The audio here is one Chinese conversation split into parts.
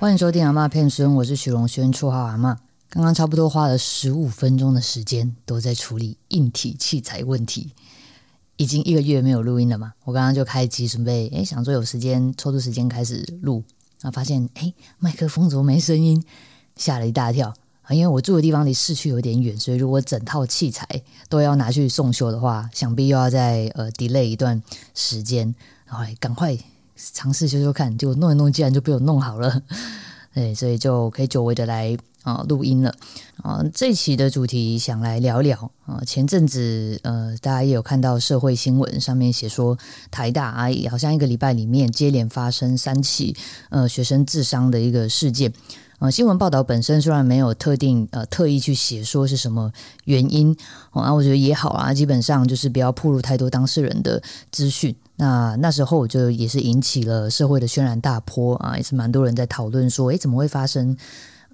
欢迎收听阿妈骗孙，我是许荣轩，绰号阿妈。刚刚差不多花了十五分钟的时间，都在处理硬体器材问题。已经一个月没有录音了嘛？我刚刚就开机准备，诶，想说有时间抽出时间开始录，然后，发现诶，麦克风怎么没声音？吓了一大跳啊！因为我住的地方离市区有点远，所以如果整套器材都要拿去送修的话，想必又要再呃 delay 一段时间。然后赶快尝试修修看，结果弄一弄，竟然就被我弄好了。对，所以就可以久违的来啊录音了啊。这一期的主题想来聊聊啊，前阵子呃，大家也有看到社会新闻上面写说，台大啊，好像一个礼拜里面接连发生三起呃学生自伤的一个事件。呃，新闻报道本身虽然没有特定呃特意去写说是什么原因，哦，那我觉得也好啊，基本上就是不要暴露太多当事人的资讯。那那时候我就也是引起了社会的轩然大波啊，也是蛮多人在讨论说，诶，怎么会发生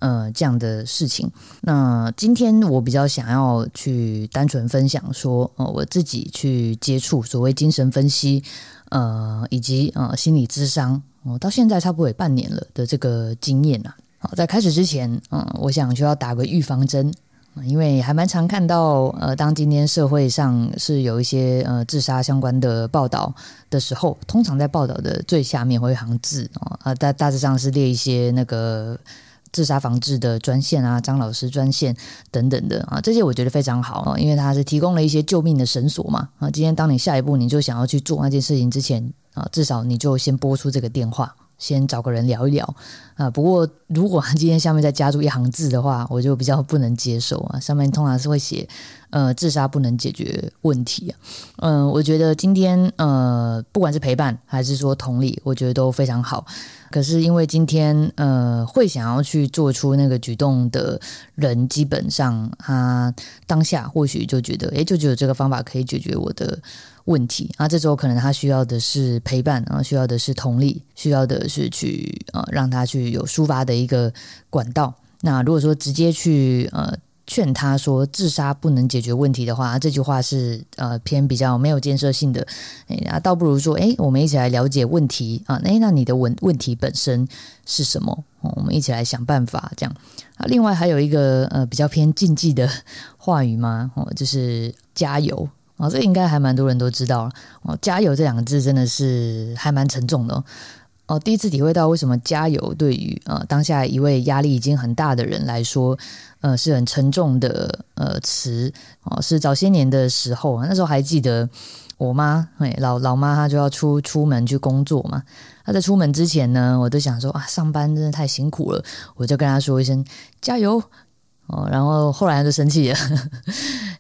呃这样的事情？那今天我比较想要去单纯分享说，呃，我自己去接触所谓精神分析，呃，以及呃心理咨商，哦，到现在差不多也半年了的这个经验啊。好，在开始之前，嗯，我想需要打个预防针。因为还蛮常看到，呃，当今天社会上是有一些呃自杀相关的报道的时候，通常在报道的最下面会一行字啊，啊大大致上是列一些那个自杀防治的专线啊、张老师专线等等的啊，这些我觉得非常好啊，因为它是提供了一些救命的绳索嘛啊，今天当你下一步你就想要去做那件事情之前啊，至少你就先拨出这个电话。先找个人聊一聊啊！不过如果今天下面再加注一行字的话，我就比较不能接受啊。上面通常是会写呃自杀不能解决问题。嗯，我觉得今天呃不管是陪伴还是说同理，我觉得都非常好。可是因为今天呃会想要去做出那个举动的人，基本上他当下或许就觉得，诶，就觉得这个方法可以解决我的。问题啊，这时候可能他需要的是陪伴然啊，需要的是同理，需要的是去呃让他去有抒发的一个管道。那如果说直接去呃劝他说自杀不能解决问题的话，这句话是呃偏比较没有建设性的。啊，倒不如说，哎，我们一起来了解问题啊，哎，那你的问问题本身是什么？我们一起来想办法这样啊。另外还有一个呃比较偏禁忌的话语吗？哦，就是加油。哦，这应该还蛮多人都知道。哦，加油这两个字真的是还蛮沉重的哦。哦第一次体会到为什么加油对于呃当下一位压力已经很大的人来说，呃是很沉重的呃词哦。是早些年的时候，那时候还记得我妈，哎老老妈她就要出出门去工作嘛。她在出门之前呢，我都想说啊，上班真的太辛苦了，我就跟她说一声加油。哦，然后后来他就生气了，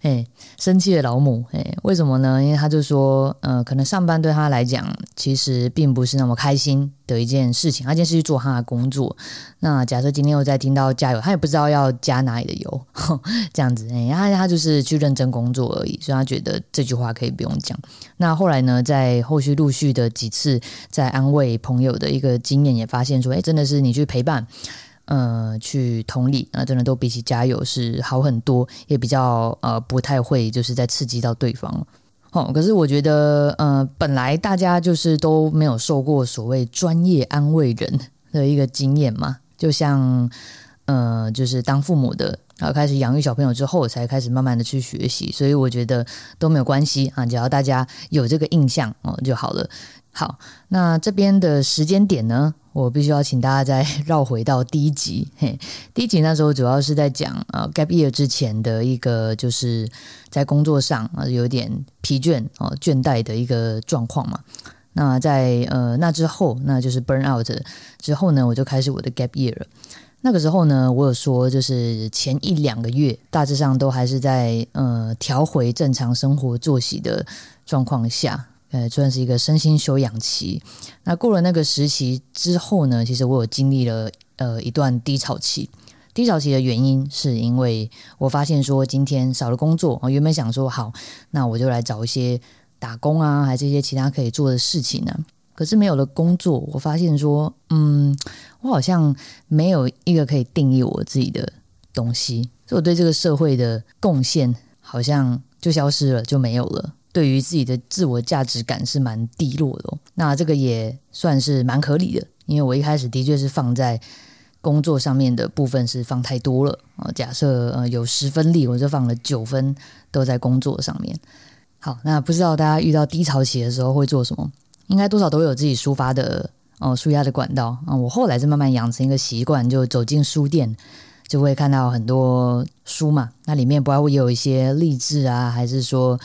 哎，生气的老母，哎，为什么呢？因为他就说，呃，可能上班对他来讲，其实并不是那么开心的一件事情。他今天是去做他的工作，那假设今天又在听到加油，他也不知道要加哪里的油，这样子，哎，他他就是去认真工作而已，所以他觉得这句话可以不用讲。那后来呢，在后续陆续的几次在安慰朋友的一个经验，也发现说，哎，真的是你去陪伴。呃，去同理，那真的都比起加油是好很多，也比较呃不太会就是在刺激到对方。哦，可是我觉得呃，本来大家就是都没有受过所谓专业安慰人的一个经验嘛，就像呃，就是当父母的，然后开始养育小朋友之后，才开始慢慢的去学习，所以我觉得都没有关系啊，只要大家有这个印象哦就好了。好，那这边的时间点呢？我必须要请大家再 绕回到第一集。嘿，第一集那时候主要是在讲呃 gap year 之前的一个，就是在工作上啊有点疲倦哦倦怠的一个状况嘛。那在呃那之后，那就是 burn out 之后呢，我就开始我的 gap year 了。那个时候呢，我有说就是前一两个月大致上都还是在呃调回正常生活作息的状况下。呃，算是一个身心休养期。那过了那个时期之后呢，其实我有经历了呃一段低潮期。低潮期的原因是因为我发现说今天少了工作，我原本想说好，那我就来找一些打工啊，还是一些其他可以做的事情呢。可是没有了工作，我发现说，嗯，我好像没有一个可以定义我自己的东西，所以我对这个社会的贡献好像就消失了，就没有了。对于自己的自我价值感是蛮低落的、哦。那这个也算是蛮合理的，因为我一开始的确是放在工作上面的部分是放太多了啊。假设呃有十分力，我就放了九分都在工作上面。好，那不知道大家遇到低潮期的时候会做什么？应该多少都有自己抒发的哦，抒压的管道啊。我后来是慢慢养成一个习惯，就走进书店。就会看到很多书嘛，那里面不会也有一些励志啊，还是说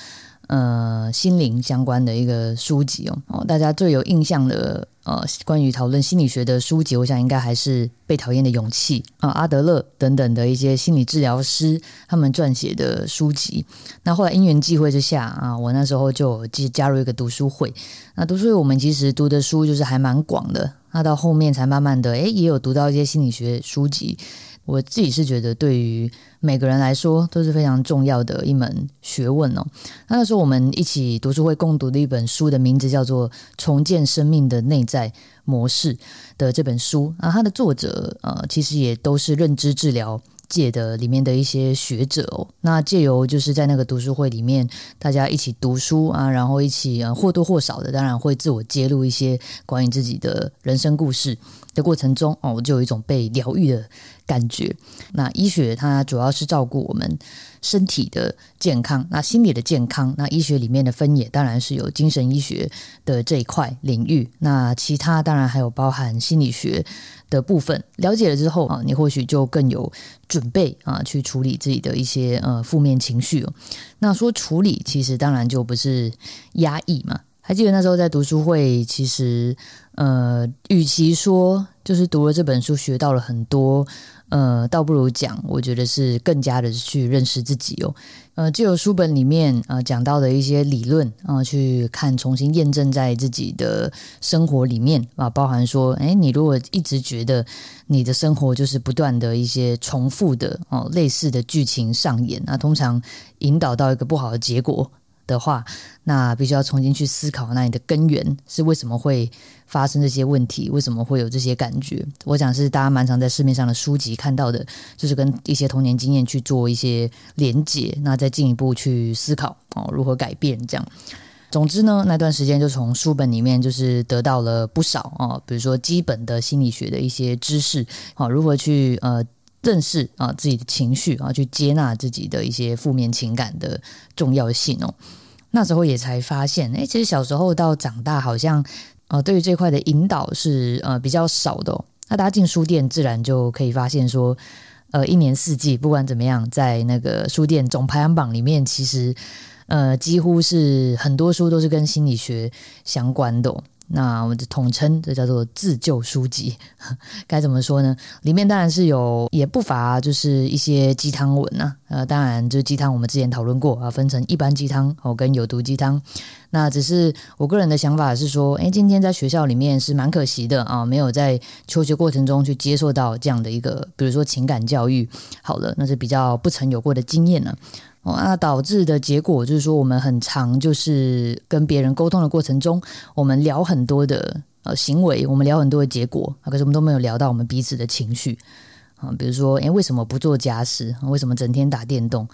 呃心灵相关的一个书籍哦。哦，大家最有印象的呃关于讨论心理学的书籍，我想应该还是《被讨厌的勇气》啊、阿德勒等等的一些心理治疗师他们撰写的书籍。那后来因缘际会之下啊，我那时候就加加入一个读书会。那读书会我们其实读的书就是还蛮广的，那到后面才慢慢的诶，也有读到一些心理学书籍。我自己是觉得，对于每个人来说都是非常重要的一门学问哦。那那时候我们一起读书会共读的一本书的名字叫做《重建生命的内在模式》的这本书啊，它的作者呃，其实也都是认知治疗界的里面的一些学者哦。那借由就是在那个读书会里面，大家一起读书啊，然后一起呃或多或少的，当然会自我揭露一些关于自己的人生故事的过程中哦，我就有一种被疗愈的。感觉，那医学它主要是照顾我们身体的健康，那心理的健康，那医学里面的分野当然是有精神医学的这一块领域，那其他当然还有包含心理学的部分。了解了之后啊，你或许就更有准备啊，去处理自己的一些呃负面情绪。那说处理，其实当然就不是压抑嘛。还记得那时候在读书会，其实呃，与其说就是读了这本书学到了很多。呃，倒不如讲，我觉得是更加的去认识自己哦。呃，就有书本里面呃讲到的一些理论啊，去看重新验证在自己的生活里面啊，包含说，哎，你如果一直觉得你的生活就是不断的一些重复的哦类似的剧情上演，那通常引导到一个不好的结果。的话，那必须要重新去思考，那你的根源是为什么会发生这些问题？为什么会有这些感觉？我想是大家蛮常在市面上的书籍看到的，就是跟一些童年经验去做一些连结，那再进一步去思考哦，如何改变这样。总之呢，那段时间就从书本里面就是得到了不少哦，比如说基本的心理学的一些知识，好，如何去呃。认识啊自己的情绪啊，去接纳自己的一些负面情感的重要性哦。那时候也才发现，哎，其实小时候到长大，好像呃，对于这块的引导是呃比较少的。那大家进书店，自然就可以发现说，呃，一年四季不管怎么样，在那个书店总排行榜里面，其实呃几乎是很多书都是跟心理学相关的。那我们就统称这叫做自救书籍，该怎么说呢？里面当然是有，也不乏就是一些鸡汤文呐。呃，当然就是鸡汤，我们之前讨论过啊，分成一般鸡汤哦跟有毒鸡汤。那只是我个人的想法是说，诶，今天在学校里面是蛮可惜的啊，没有在求学过程中去接受到这样的一个，比如说情感教育。好了，那是比较不曾有过的经验呢。那导致的结果就是说，我们很长就是跟别人沟通的过程中，我们聊很多的呃行为，我们聊很多的结果，可是我们都没有聊到我们彼此的情绪啊，比如说，诶，为什么不做家事？为什么整天打电动？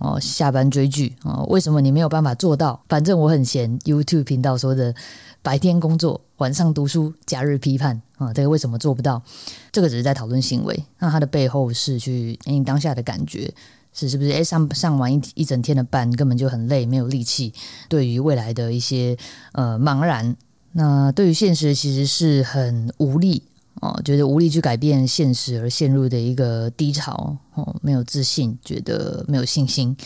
哦，下班追剧啊？为什么你没有办法做到？反正我很闲。YouTube 频道说的，白天工作，晚上读书，假日批判啊，这个为什么做不到？这个只是在讨论行为，那它的背后是去你当下的感觉。是是不是？哎，上上完一一整天的班，根本就很累，没有力气。对于未来的一些呃茫然，那对于现实其实是很无力哦，觉得无力去改变现实而陷入的一个低潮哦，没有自信，觉得没有信心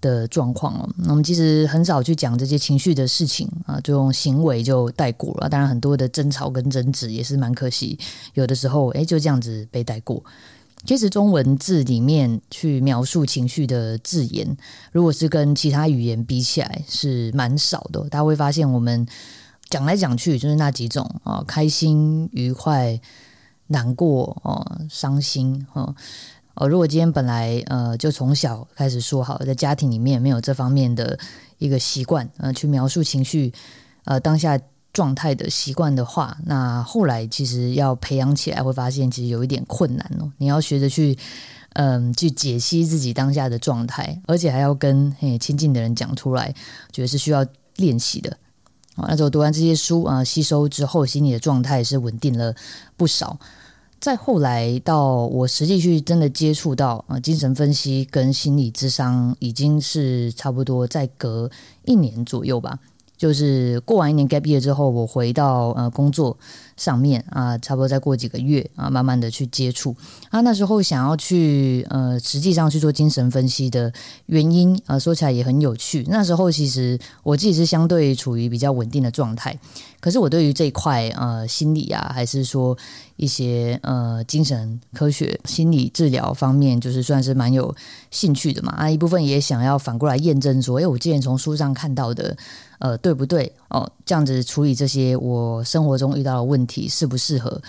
的状况哦。那我们其实很少去讲这些情绪的事情啊，就用行为就带过了。当然，很多的争吵跟争执也是蛮可惜，有的时候哎就这样子被带过。其实中文字里面去描述情绪的字眼，如果是跟其他语言比起来，是蛮少的。大家会发现，我们讲来讲去就是那几种啊，开心、愉快、难过、哦、伤心，哦。哦，如果今天本来呃就从小开始说好，在家庭里面没有这方面的一个习惯，呃，去描述情绪，呃，当下。状态的习惯的话，那后来其实要培养起来，会发现其实有一点困难哦。你要学着去嗯，去解析自己当下的状态，而且还要跟嘿亲近的人讲出来，觉得是需要练习的。那时候读完这些书啊，吸收之后，心理的状态是稳定了不少。再后来到我实际去真的接触到啊，精神分析跟心理智商，已经是差不多在隔一年左右吧。就是过完一年 gap year 之后，我回到呃工作上面啊，差不多再过几个月啊，慢慢的去接触啊。那时候想要去呃，实际上去做精神分析的原因啊，说起来也很有趣。那时候其实我自己是相对处于比较稳定的状态，可是我对于这一块呃心理啊，还是说一些呃精神科学、心理治疗方面，就是算是蛮有兴趣的嘛。啊，一部分也想要反过来验证说，哎，我之前从书上看到的。呃，对不对？哦，这样子处理这些我生活中遇到的问题适不适合？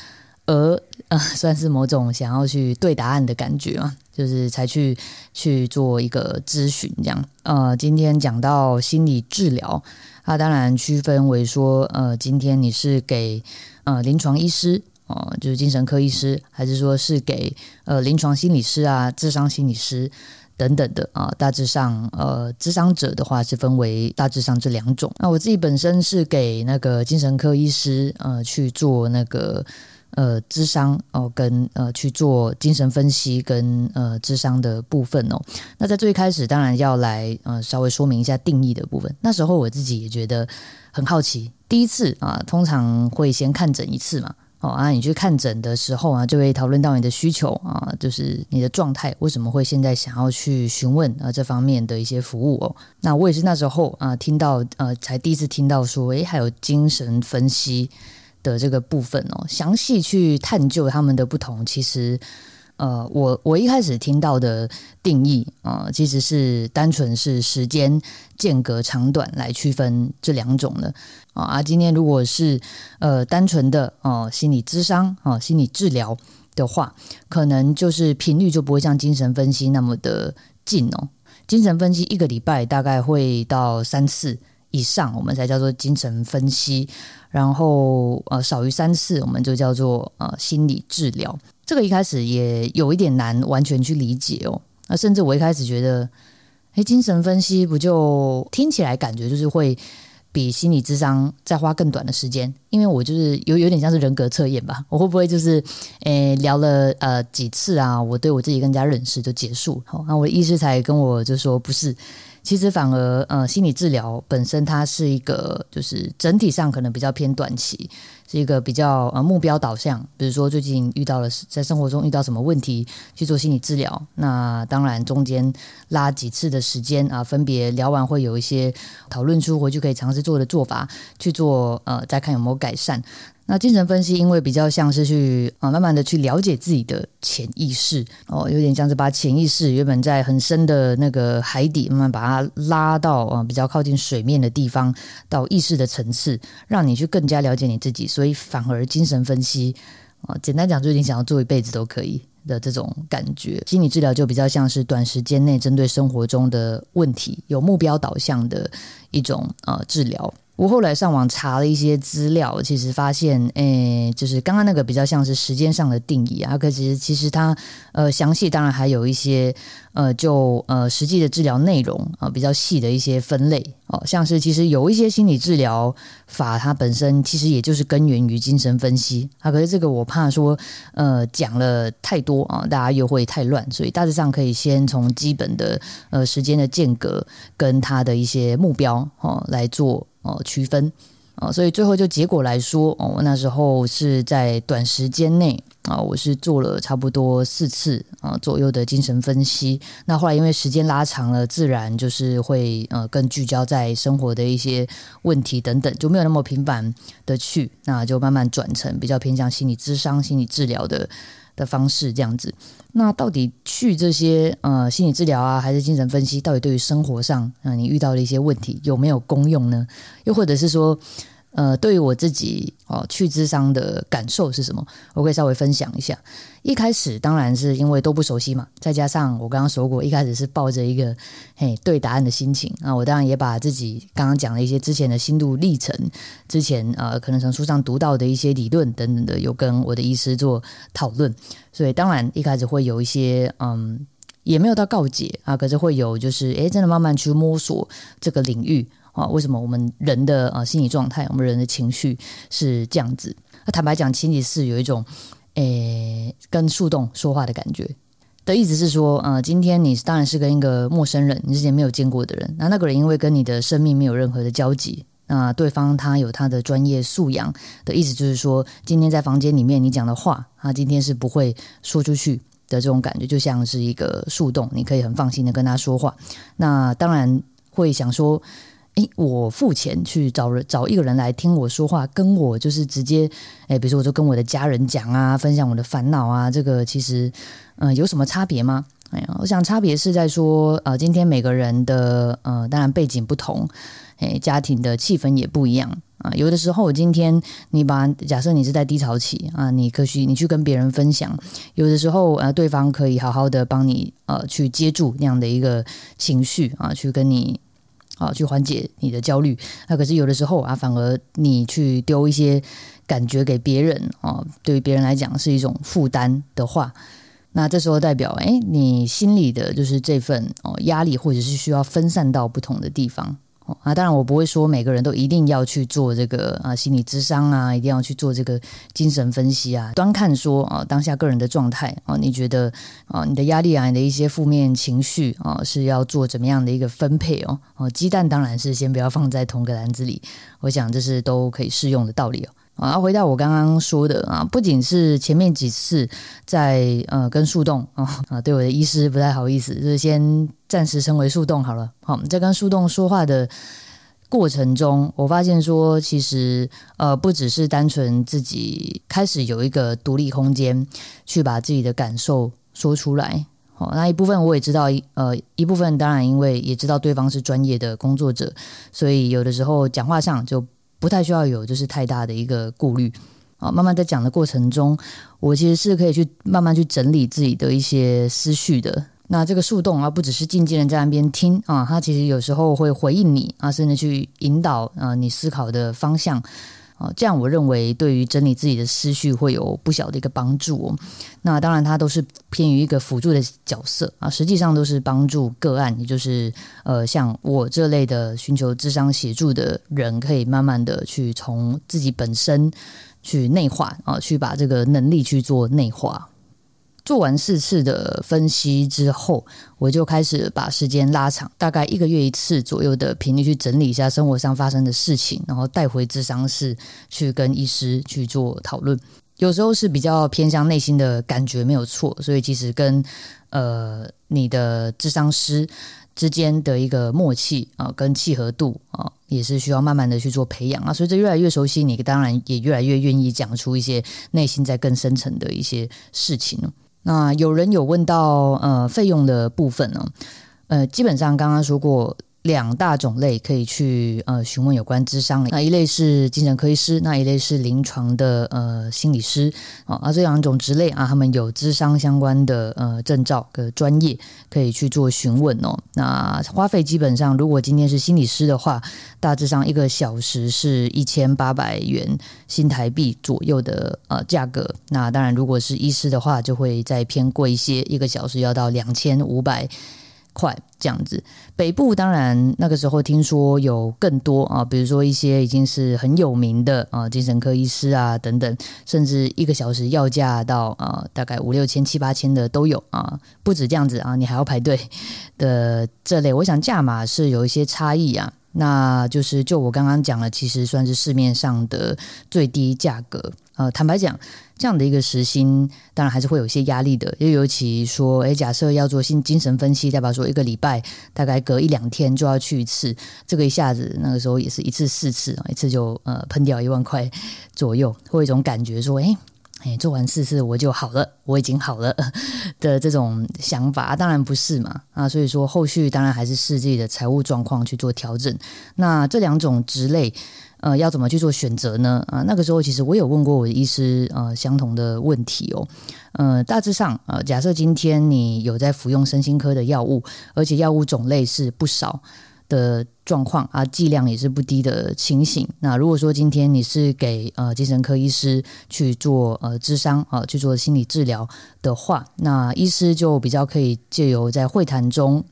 而呃，算是某种想要去对答案的感觉嘛，就是才去去做一个咨询这样。呃，今天讲到心理治疗，它当然区分为说，呃，今天你是给呃临床医师哦，就是精神科医师，还是说是给呃临床心理师啊、智商心理师？等等的啊，大致上，呃，智商者的话是分为大致上这两种。那我自己本身是给那个精神科医师呃去做那个呃智商哦，跟呃去做精神分析跟呃智商的部分哦。那在最开始，当然要来呃稍微说明一下定义的部分。那时候我自己也觉得很好奇，第一次啊，通常会先看诊一次嘛。哦啊，你去看诊的时候啊，就会讨论到你的需求啊，就是你的状态，为什么会现在想要去询问啊这方面的一些服务哦？那我也是那时候啊，听到呃，才第一次听到说，诶，还有精神分析的这个部分哦，详细去探究他们的不同，其实。呃，我我一开始听到的定义啊，其实是单纯是时间间隔长短来区分这两种的啊。啊，今天如果是呃单纯的哦心理咨商啊心理治疗的话，可能就是频率就不会像精神分析那么的近哦。精神分析一个礼拜大概会到三次以上，我们才叫做精神分析，然后呃少于三次，我们就叫做呃心理治疗。这个一开始也有一点难完全去理解哦，那甚至我一开始觉得，哎，精神分析不就听起来感觉就是会比心理智商再花更短的时间？因为我就是有有点像是人格测验吧，我会不会就是，诶聊了呃几次啊，我对我自己更加认识就结束？好，那我的医师才跟我就说不是。其实反而，呃，心理治疗本身它是一个，就是整体上可能比较偏短期，是一个比较呃目标导向。比如说最近遇到了在生活中遇到什么问题去做心理治疗，那当然中间拉几次的时间啊，分别聊完会有一些讨论出回去可以尝试做的做法去做，呃，再看有没有改善。那精神分析，因为比较像是去啊，慢慢的去了解自己的潜意识哦，有点像是把潜意识原本在很深的那个海底，慢慢把它拉到啊比较靠近水面的地方，到意识的层次，让你去更加了解你自己。所以反而精神分析啊，简单讲就是你想要做一辈子都可以的这种感觉。心理治疗就比较像是短时间内针对生活中的问题，有目标导向的一种呃治疗。我后来上网查了一些资料，其实发现，诶，就是刚刚那个比较像是时间上的定义啊，可是其实它呃详细当然还有一些呃就呃实际的治疗内容啊比较细的一些分类哦，像是其实有一些心理治疗法，它本身其实也就是根源于精神分析啊，可是这个我怕说呃讲了太多啊，大家又会太乱，所以大致上可以先从基本的呃时间的间隔跟它的一些目标哦来做。哦，区分啊，所以最后就结果来说，哦，我那时候是在短时间内啊，我是做了差不多四次啊左右的精神分析。那后来因为时间拉长了，自然就是会呃更聚焦在生活的一些问题等等，就没有那么频繁的去，那就慢慢转成比较偏向心理咨商、心理治疗的的方式这样子。那到底去这些呃心理治疗啊，还是精神分析？到底对于生活上啊，你遇到的一些问题有没有功用呢？又或者是说，呃，对于我自己哦，去智商的感受是什么？我可以稍微分享一下。一开始当然是因为都不熟悉嘛，再加上我刚刚说过，一开始是抱着一个嘿对答案的心情啊，我当然也把自己刚刚讲的一些之前的心路历程，之前呃可能从书上读到的一些理论等等的，有跟我的医师做讨论，所以当然一开始会有一些嗯，也没有到告解啊，可是会有就是诶，真的慢慢去摸索这个领域。啊，为什么我们人的呃心理状态，我们人的情绪是这样子？那坦白讲，心理是有一种诶跟树洞说话的感觉的意思是说，呃，今天你当然是跟一个陌生人，你之前没有见过的人，那那个人因为跟你的生命没有任何的交集，那对方他有他的专业素养的意思，就是说，今天在房间里面你讲的话，他今天是不会说出去的这种感觉，就像是一个树洞，你可以很放心的跟他说话。那当然会想说。诶，我付钱去找人找一个人来听我说话，跟我就是直接，诶，比如说我就跟我的家人讲啊，分享我的烦恼啊，这个其实，嗯，有什么差别吗？哎呀，我想差别是在说，呃，今天每个人的，呃，当然背景不同，诶，家庭的气氛也不一样啊。有的时候，今天你把假设你是在低潮期啊，你可许你去跟别人分享，有的时候，呃，对方可以好好的帮你，呃，去接住那样的一个情绪啊，去跟你。啊，去缓解你的焦虑。那可是有的时候啊，反而你去丢一些感觉给别人啊，对于别人来讲是一种负担的话，那这时候代表哎，你心里的就是这份哦压力，或者是需要分散到不同的地方。啊，当然我不会说每个人都一定要去做这个啊心理智商啊，一定要去做这个精神分析啊。端看说啊，当下个人的状态啊，你觉得啊，你的压力啊，你的一些负面情绪啊，是要做怎么样的一个分配哦？哦，鸡蛋当然是先不要放在同个篮子里，我想这是都可以适用的道理哦。啊，回到我刚刚说的啊，不仅是前面几次在呃跟树洞啊啊，对我的医师不太好意思，就是先暂时称为树洞好了。好，在跟树洞说话的过程中，我发现说，其实呃不只是单纯自己开始有一个独立空间，去把自己的感受说出来。好，那一部分我也知道，呃一部分当然因为也知道对方是专业的工作者，所以有的时候讲话上就。不太需要有就是太大的一个顾虑啊，慢慢在讲的过程中，我其实是可以去慢慢去整理自己的一些思绪的。那这个树洞啊，不只是静静的在那边听啊，它其实有时候会回应你啊，甚至去引导啊你思考的方向。哦，这样我认为对于整理自己的思绪会有不小的一个帮助哦。那当然，它都是偏于一个辅助的角色啊，实际上都是帮助个案，也就是呃，像我这类的寻求智商协助的人，可以慢慢的去从自己本身去内化啊，去把这个能力去做内化。做完四次的分析之后，我就开始把时间拉长，大概一个月一次左右的频率去整理一下生活上发生的事情，然后带回智商室去跟医师去做讨论。有时候是比较偏向内心的感觉没有错，所以其实跟呃你的智商师之间的一个默契啊，跟契合度啊，也是需要慢慢的去做培养啊。随着越来越熟悉，你当然也越来越愿意讲出一些内心在更深层的一些事情。那有人有问到呃费用的部分呢？呃，基本上刚刚说过。两大种类可以去呃询问有关智商的，那一类是精神科医师，那一类是临床的呃心理师啊，而这两种职类啊，他们有智商相关的呃证照的专业可以去做询问哦。那花费基本上，如果今天是心理师的话，大致上一个小时是一千八百元新台币左右的呃价格。那当然，如果是医师的话，就会再偏贵一些，一个小时要到两千五百。快这样子，北部当然那个时候听说有更多啊，比如说一些已经是很有名的啊精神科医师啊等等，甚至一个小时要价到啊大概五六千七八千的都有啊，不止这样子啊，你还要排队的这类，我想价码是有一些差异啊。那就是就我刚刚讲了，其实算是市面上的最低价格。呃，坦白讲，这样的一个时薪，当然还是会有一些压力的。又尤其说，诶，假设要做心精神分析，代表说一个礼拜大概隔一两天就要去一次，这个一下子那个时候也是一次四次，一次就呃喷掉一万块左右，会有一种感觉说，诶。哎，做完四次我就好了，我已经好了的这种想法，当然不是嘛啊，所以说后续当然还是视自己的财务状况去做调整。那这两种职类。呃，要怎么去做选择呢？啊，那个时候其实我有问过我的医师呃相同的问题哦。呃，大致上呃，假设今天你有在服用身心科的药物，而且药物种类是不少。的状况啊，剂量也是不低的情形。那如果说今天你是给呃精神科医师去做呃智商啊去做心理治疗的话，那医师就比较可以借由在会谈中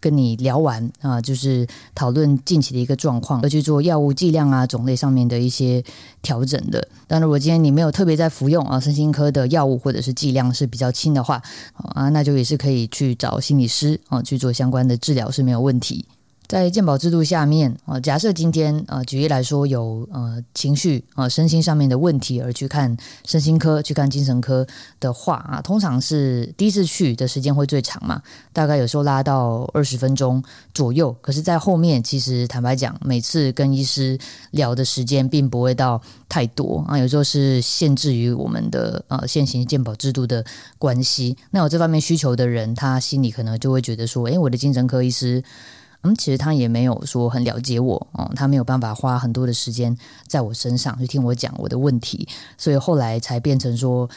跟你聊完啊，就是讨论近期的一个状况，而去做药物剂量啊种类上面的一些调整的。但如果今天你没有特别在服用啊身心科的药物，或者是剂量是比较轻的话啊，那就也是可以去找心理师啊去做相关的治疗是没有问题。在健保制度下面，啊，假设今天，呃，举例来说，有呃情绪啊、身心上面的问题而去看身心科、去看精神科的话，啊，通常是第一次去的时间会最长嘛，大概有时候拉到二十分钟左右。可是，在后面，其实坦白讲，每次跟医师聊的时间并不会到太多啊，有时候是限制于我们的呃现行健保制度的关系。那有这方面需求的人，他心里可能就会觉得说，诶，我的精神科医师。嗯，其实他也没有说很了解我哦，他没有办法花很多的时间在我身上去听我讲我的问题，所以后来才变成说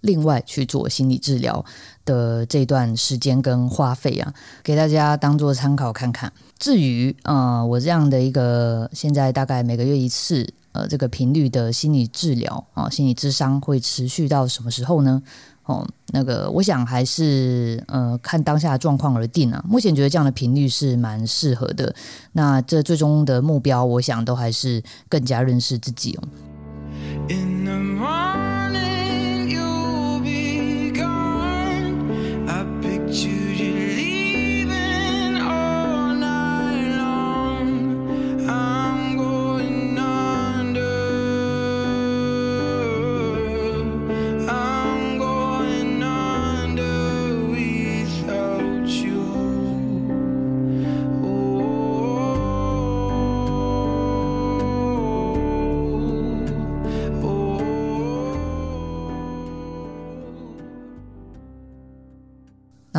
另外去做心理治疗的这段时间跟花费啊，给大家当做参考看看。至于呃，我这样的一个现在大概每个月一次呃这个频率的心理治疗啊，心理智商会持续到什么时候呢？哦，那个，我想还是呃，看当下的状况而定啊。目前觉得这样的频率是蛮适合的。那这最终的目标，我想都还是更加认识自己哦。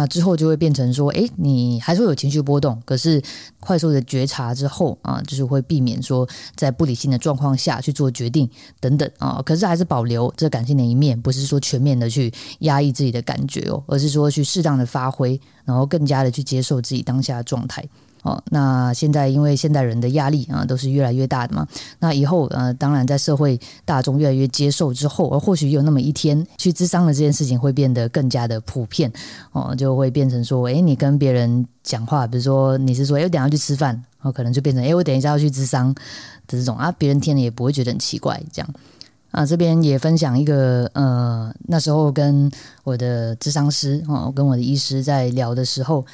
之后就会变成说，诶，你还是会有情绪波动，可是快速的觉察之后啊，就是会避免说在不理性的状况下去做决定等等啊，可是还是保留这感性的一面，不是说全面的去压抑自己的感觉哦，而是说去适当的发挥，然后更加的去接受自己当下的状态。哦，那现在因为现代人的压力啊，都是越来越大的嘛。那以后呃，当然在社会大众越来越接受之后，而或许有那么一天，去智商的这件事情会变得更加的普遍。哦，就会变成说，诶，你跟别人讲话，比如说你是说，诶，我等下去吃饭，哦，可能就变成，诶，我等一下要去智商的这种啊，别人听了也不会觉得很奇怪，这样。啊，这边也分享一个，呃，那时候跟我的智商师哦，跟我的医师在聊的时候。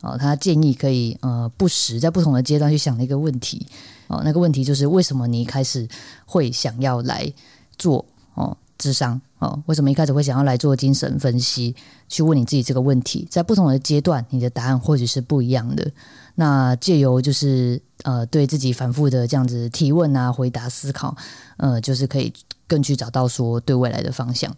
哦，他建议可以呃不时在不同的阶段去想的一个问题哦，那个问题就是为什么你一开始会想要来做哦智商哦？为什么一开始会想要来做精神分析？去问你自己这个问题，在不同的阶段，你的答案或许是不一样的。那借由就是呃对自己反复的这样子提问啊、回答、思考，呃，就是可以更去找到说对未来的方向。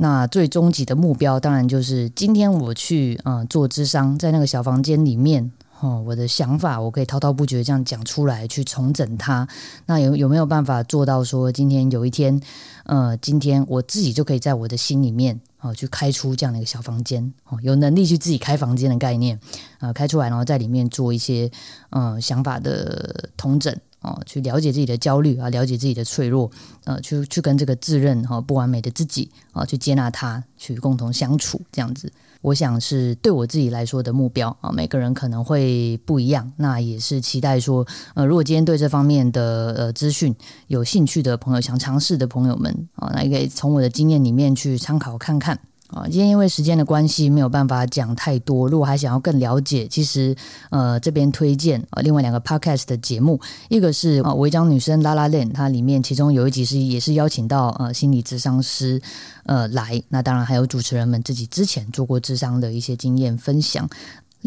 那最终极的目标，当然就是今天我去嗯做智商，在那个小房间里面，哦，我的想法我可以滔滔不绝这样讲出来，去重整它。那有有没有办法做到说，今天有一天，呃，今天我自己就可以在我的心里面，哦，去开出这样的一个小房间，哦，有能力去自己开房间的概念，啊，开出来，然后在里面做一些嗯想法的统整。哦，去了解自己的焦虑啊，了解自己的脆弱，呃，去去跟这个自认哈不完美的自己啊，去接纳他，去共同相处，这样子，我想是对我自己来说的目标啊。每个人可能会不一样，那也是期待说，呃，如果今天对这方面的呃资讯有兴趣的朋友，想尝试的朋友们啊，那也可以从我的经验里面去参考看看。啊，今天因为时间的关系，没有办法讲太多。如果还想要更了解，其实呃这边推荐呃另外两个 podcast 的节目，一个是啊违章女生拉拉链，它里面其中有一集是也是邀请到呃心理咨商师呃来，那当然还有主持人们自己之前做过智商的一些经验分享。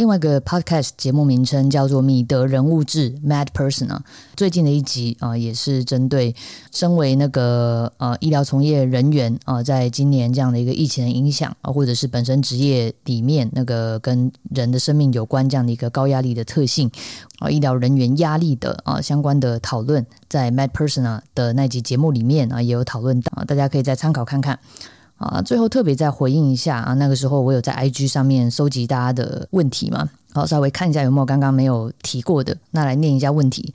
另外一个 podcast 节目名称叫做《米德人物志》（Mad Person） 啊。最近的一集啊、也是针对身为那个呃医疗从业人员啊、在今年这样的一个疫情的影响啊、或者是本身职业里面那个跟人的生命有关这样的一个高压力的特性啊、呃，医疗人员压力的啊、相关的讨论，在 Mad Person 啊的那集节目里面啊、也有讨论到，大家可以再参考看看。啊，最后特别再回应一下啊，那个时候我有在 IG 上面收集大家的问题嘛，好，稍微看一下有没有刚刚没有提过的，那来念一下问题。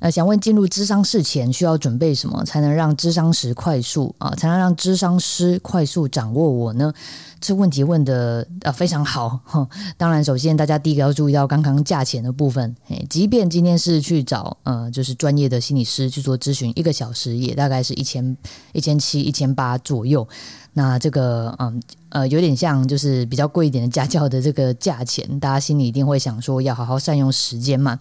呃，想问进入智商室前需要准备什么，才能让智商时快速啊，才能让智商师快速掌握我呢？这问题问的啊非常好。当然，首先大家第一个要注意到刚刚价钱的部分，即便今天是去找呃就是专业的心理师去做咨询，一个小时也大概是一千一千七一千八左右。那这个嗯呃有点像就是比较贵一点的家教的这个价钱，大家心里一定会想说要好好善用时间嘛。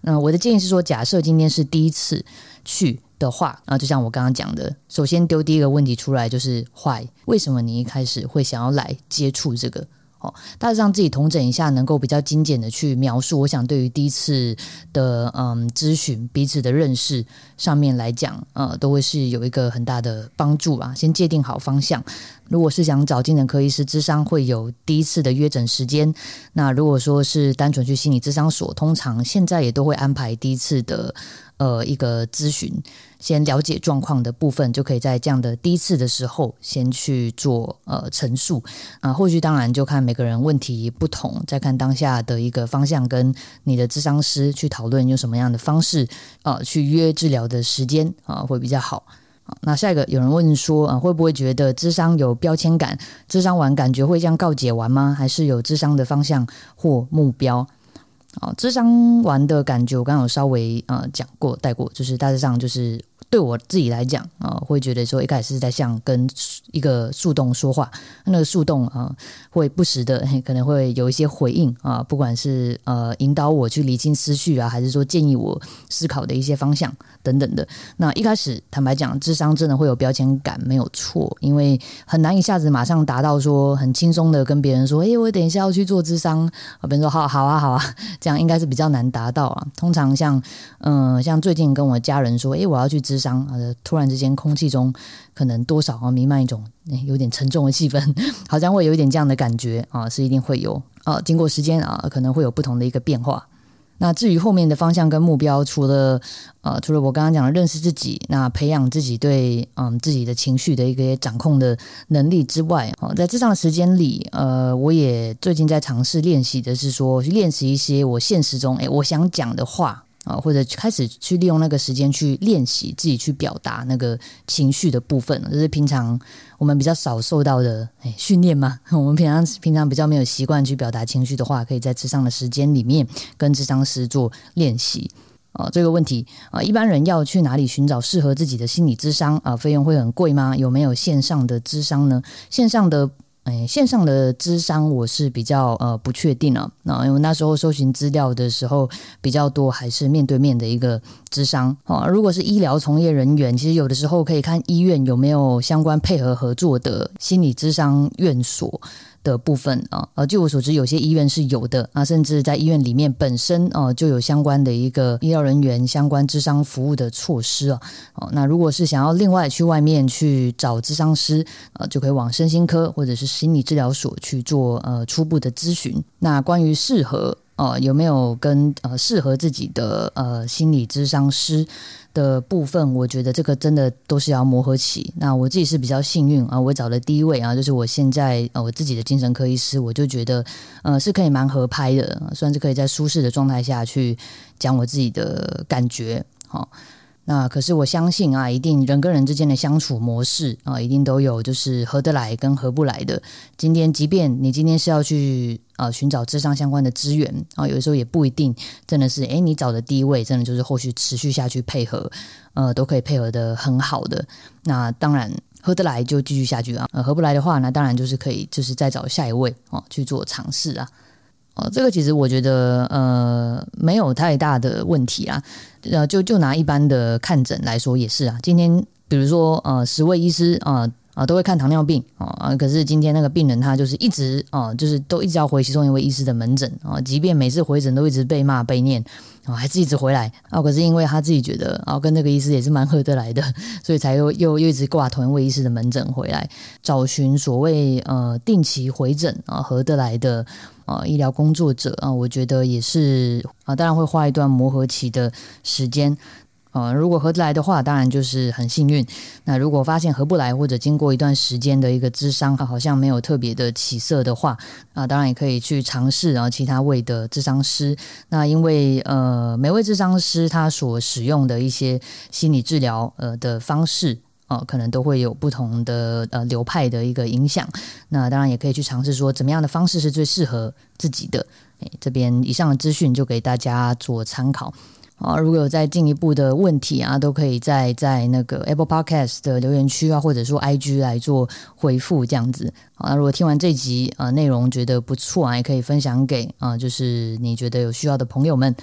那我的建议是说，假设今天是第一次去的话，啊，就像我刚刚讲的，首先丢第一个问题出来就是 why，为什么你一开始会想要来接触这个？哦，大致让自己统整一下，能够比较精简的去描述。我想对于第一次的嗯咨询彼此的认识上面来讲，呃，都会是有一个很大的帮助啊。先界定好方向。如果是想找精神科医师咨商，会有第一次的约诊时间。那如果说是单纯去心理咨商所，通常现在也都会安排第一次的呃一个咨询，先了解状况的部分，就可以在这样的第一次的时候先去做呃陈述啊。后续当然就看每个人问题不同，再看当下的一个方向，跟你的咨商师去讨论用什么样的方式啊去约治疗的时间啊会比较好。好，那下一个有人问说啊，会不会觉得智商有标签感？智商完感觉会这样告解完吗？还是有智商的方向或目标？哦，智商玩的感觉，我刚刚有稍微呃讲过带过，就是大致上就是对我自己来讲啊、呃，会觉得说一开始是在像跟一个树洞说话，那个树洞啊、会不时的可能会有一些回应啊、不管是呃引导我去理清思绪啊，还是说建议我思考的一些方向等等的。那一开始坦白讲，智商真的会有标签感，没有错，因为很难一下子马上达到说很轻松的跟别人说，诶，我等一下要去做智商，啊别人说好好啊好啊。这样应该是比较难达到啊。通常像，嗯、像最近跟我家人说，诶，我要去咨商，呃，突然之间空气中可能多少啊弥漫一种、有点沉重的气氛，好像会有一点这样的感觉啊，是一定会有啊。经过时间啊，可能会有不同的一个变化。那至于后面的方向跟目标，除了呃，除了我刚刚讲的认识自己，那培养自己对嗯自己的情绪的一个掌控的能力之外，哦，在这上时间里，呃，我也最近在尝试练习的是说，去练习一些我现实中诶我想讲的话。啊，或者开始去利用那个时间去练习自己去表达那个情绪的部分，这是平常我们比较少受到的诶训练嘛。我们平常平常比较没有习惯去表达情绪的话，可以在智商的时间里面跟智商师做练习。啊，这个问题啊，一般人要去哪里寻找适合自己的心理咨商啊？费用会很贵吗？有没有线上的咨商呢？线上的。哎，线上的咨商我是比较呃不确定啊，那因为那时候搜寻资料的时候比较多，还是面对面的一个咨商啊。如果是医疗从业人员，其实有的时候可以看医院有没有相关配合合作的心理咨商院所。的部分啊，呃，据我所知，有些医院是有的啊，甚至在医院里面本身哦、就有相关的一个医疗人员相关智商服务的措施啊。哦，那如果是想要另外去外面去找智商师，呃，就可以往身心科或者是心理治疗所去做呃初步的咨询。那关于适合哦有没有跟呃适合自己的呃心理咨商师？的部分，我觉得这个真的都是要磨合起。那我自己是比较幸运啊，我找的第一位啊，就是我现在呃我自己的精神科医师，我就觉得呃是可以蛮合拍的，算是可以在舒适的状态下去讲我自己的感觉。好，那可是我相信啊，一定人跟人之间的相处模式啊，一定都有就是合得来跟合不来的。今天即便你今天是要去呃寻找智商相关的资源啊，有的时候也不一定真的是诶，你找的第一位真的就是后续持续下去配合，呃，都可以配合的很好的。那当然合得来就继续下去啊，合不来的话，那当然就是可以就是再找下一位哦去做尝试啊。哦，这个其实我觉得呃没有太大的问题啊。呃，就就拿一般的看诊来说也是啊。今天比如说呃十位医师啊、啊，都会看糖尿病啊，可是今天那个病人他就是一直啊，就是都一直要回其中一位医师的门诊啊，即便每次回诊都一直被骂被念啊，还是一直回来啊。可是因为他自己觉得啊，跟那个医师也是蛮合得来的，所以才又又又一直挂同一位医师的门诊回来，找寻所谓呃定期回诊啊合得来的啊医疗工作者啊，我觉得也是啊，当然会花一段磨合期的时间。呃，如果合得来的话，当然就是很幸运。那如果发现合不来，或者经过一段时间的一个智商，好像没有特别的起色的话，啊，当然也可以去尝试啊其他位的智商师。那因为呃，每位智商师他所使用的一些心理治疗呃的方式。哦，可能都会有不同的呃流派的一个影响。那当然也可以去尝试说，怎么样的方式是最适合自己的。诶，这边以上的资讯就给大家做参考。啊，如果有再进一步的问题啊，都可以在在那个 Apple Podcast 的留言区啊，或者说 IG 来做回复这样子。啊，如果听完这集啊内容觉得不错啊，也可以分享给啊，就是你觉得有需要的朋友们。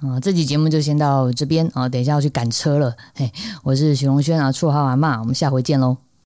啊，这集节目就先到这边啊，等一下要去赶车了。嘿，我是许荣轩啊，绰号阿骂，我们下回见喽。